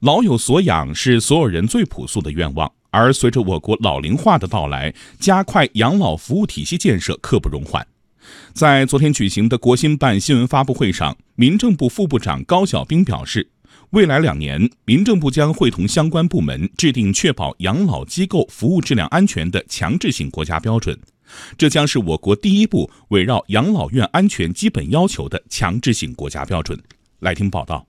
老有所养是所有人最朴素的愿望，而随着我国老龄化的到来，加快养老服务体系建设刻不容缓。在昨天举行的国新办新闻发布会上，民政部副部长高晓兵表示，未来两年，民政部将会同相关部门制定确保养老机构服务质量安全的强制性国家标准，这将是我国第一部围绕养老院安全基本要求的强制性国家标准。来听报道。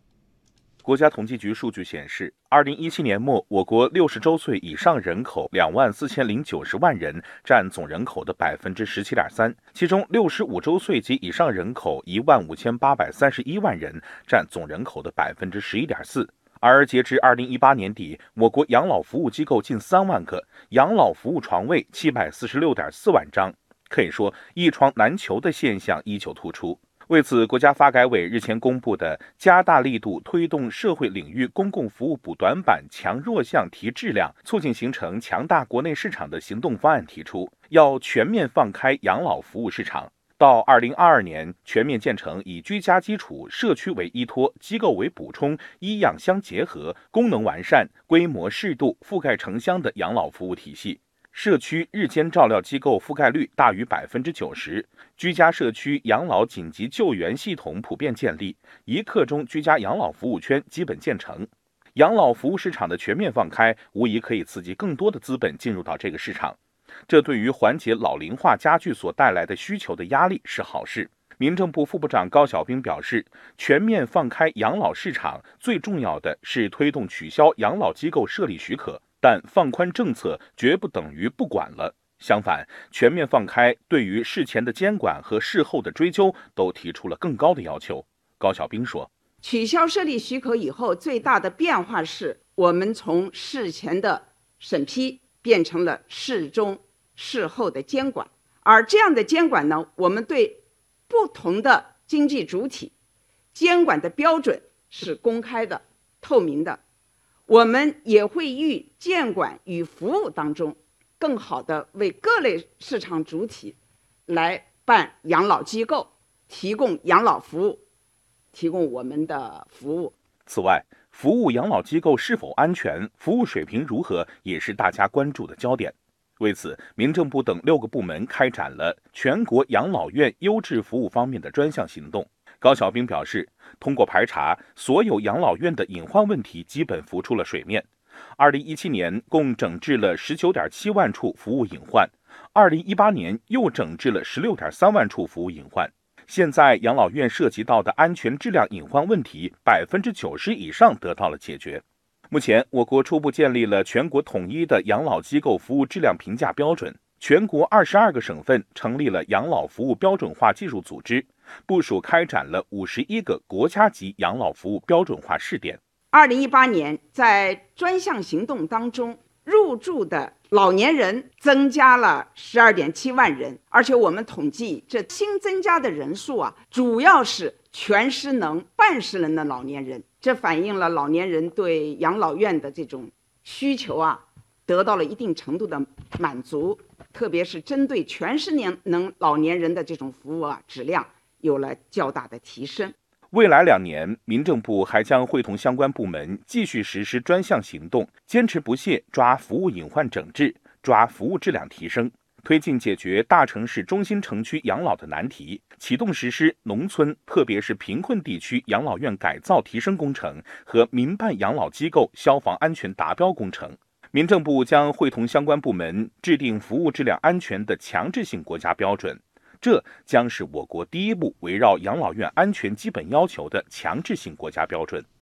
国家统计局数据显示，二零一七年末，我国六十周岁以上人口两万四千零九十万人，占总人口的百分之十七点三。其中，六十五周岁及以上人口一万五千八百三十一万人，占总人口的百分之十一点四。而截至二零一八年底，我国养老服务机构近三万个，养老服务床位七百四十六点四万张，可以说一床难求的现象依旧突出。为此，国家发改委日前公布的《加大力度推动社会领域公共服务补短板、强弱项、提质量，促进形成强大国内市场的行动方案》提出，要全面放开养老服务市场，到二零二二年全面建成以居家基础、社区为依托、机构为补充、医养相结合、功能完善、规模适度、覆盖城乡的养老服务体系。社区日间照料机构覆盖率大于百分之九十，居家社区养老紧急救援系统普遍建立，一刻钟居家养老服务圈基本建成。养老服务市场的全面放开，无疑可以刺激更多的资本进入到这个市场，这对于缓解老龄化加剧所带来的需求的压力是好事。民政部副部长高晓兵表示，全面放开养老市场，最重要的是推动取消养老机构设立许可。但放宽政策绝不等于不管了，相反，全面放开对于事前的监管和事后的追究都提出了更高的要求。高晓兵说：“取消设立许可以后，最大的变化是我们从事前的审批变成了事中、事后的监管，而这样的监管呢，我们对不同的经济主体监管的标准是公开的、透明的。”我们也会与监管与服务当中，更好的为各类市场主体来办养老机构，提供养老服务，提供我们的服务。此外，服务养老机构是否安全，服务水平如何，也是大家关注的焦点。为此，民政部等六个部门开展了全国养老院优质服务方面的专项行动。高晓兵表示，通过排查，所有养老院的隐患问题基本浮出了水面。二零一七年共整治了十九点七万处服务隐患，二零一八年又整治了十六点三万处服务隐患。现在，养老院涉及到的安全质量隐患问题，百分之九十以上得到了解决。目前，我国初步建立了全国统一的养老机构服务质量评价标准，全国二十二个省份成立了养老服务标准化技术组织。部署开展了五十一个国家级养老服务标准化试点。二零一八年，在专项行动当中，入住的老年人增加了十二点七万人，而且我们统计，这新增加的人数啊，主要是全失能、半失能的老年人，这反映了老年人对养老院的这种需求啊，得到了一定程度的满足，特别是针对全失能能老年人的这种服务啊，质量。有了较大的提升。未来两年，民政部还将会同相关部门继续实施专项行动，坚持不懈抓服务隐患整治，抓服务质量提升，推进解决大城市中心城区养老的难题，启动实施农村特别是贫困地区养老院改造提升工程和民办养老机构消防安全达标工程。民政部将会同相关部门制定服务质量安全的强制性国家标准。这将是我国第一部围绕养老院安全基本要求的强制性国家标准。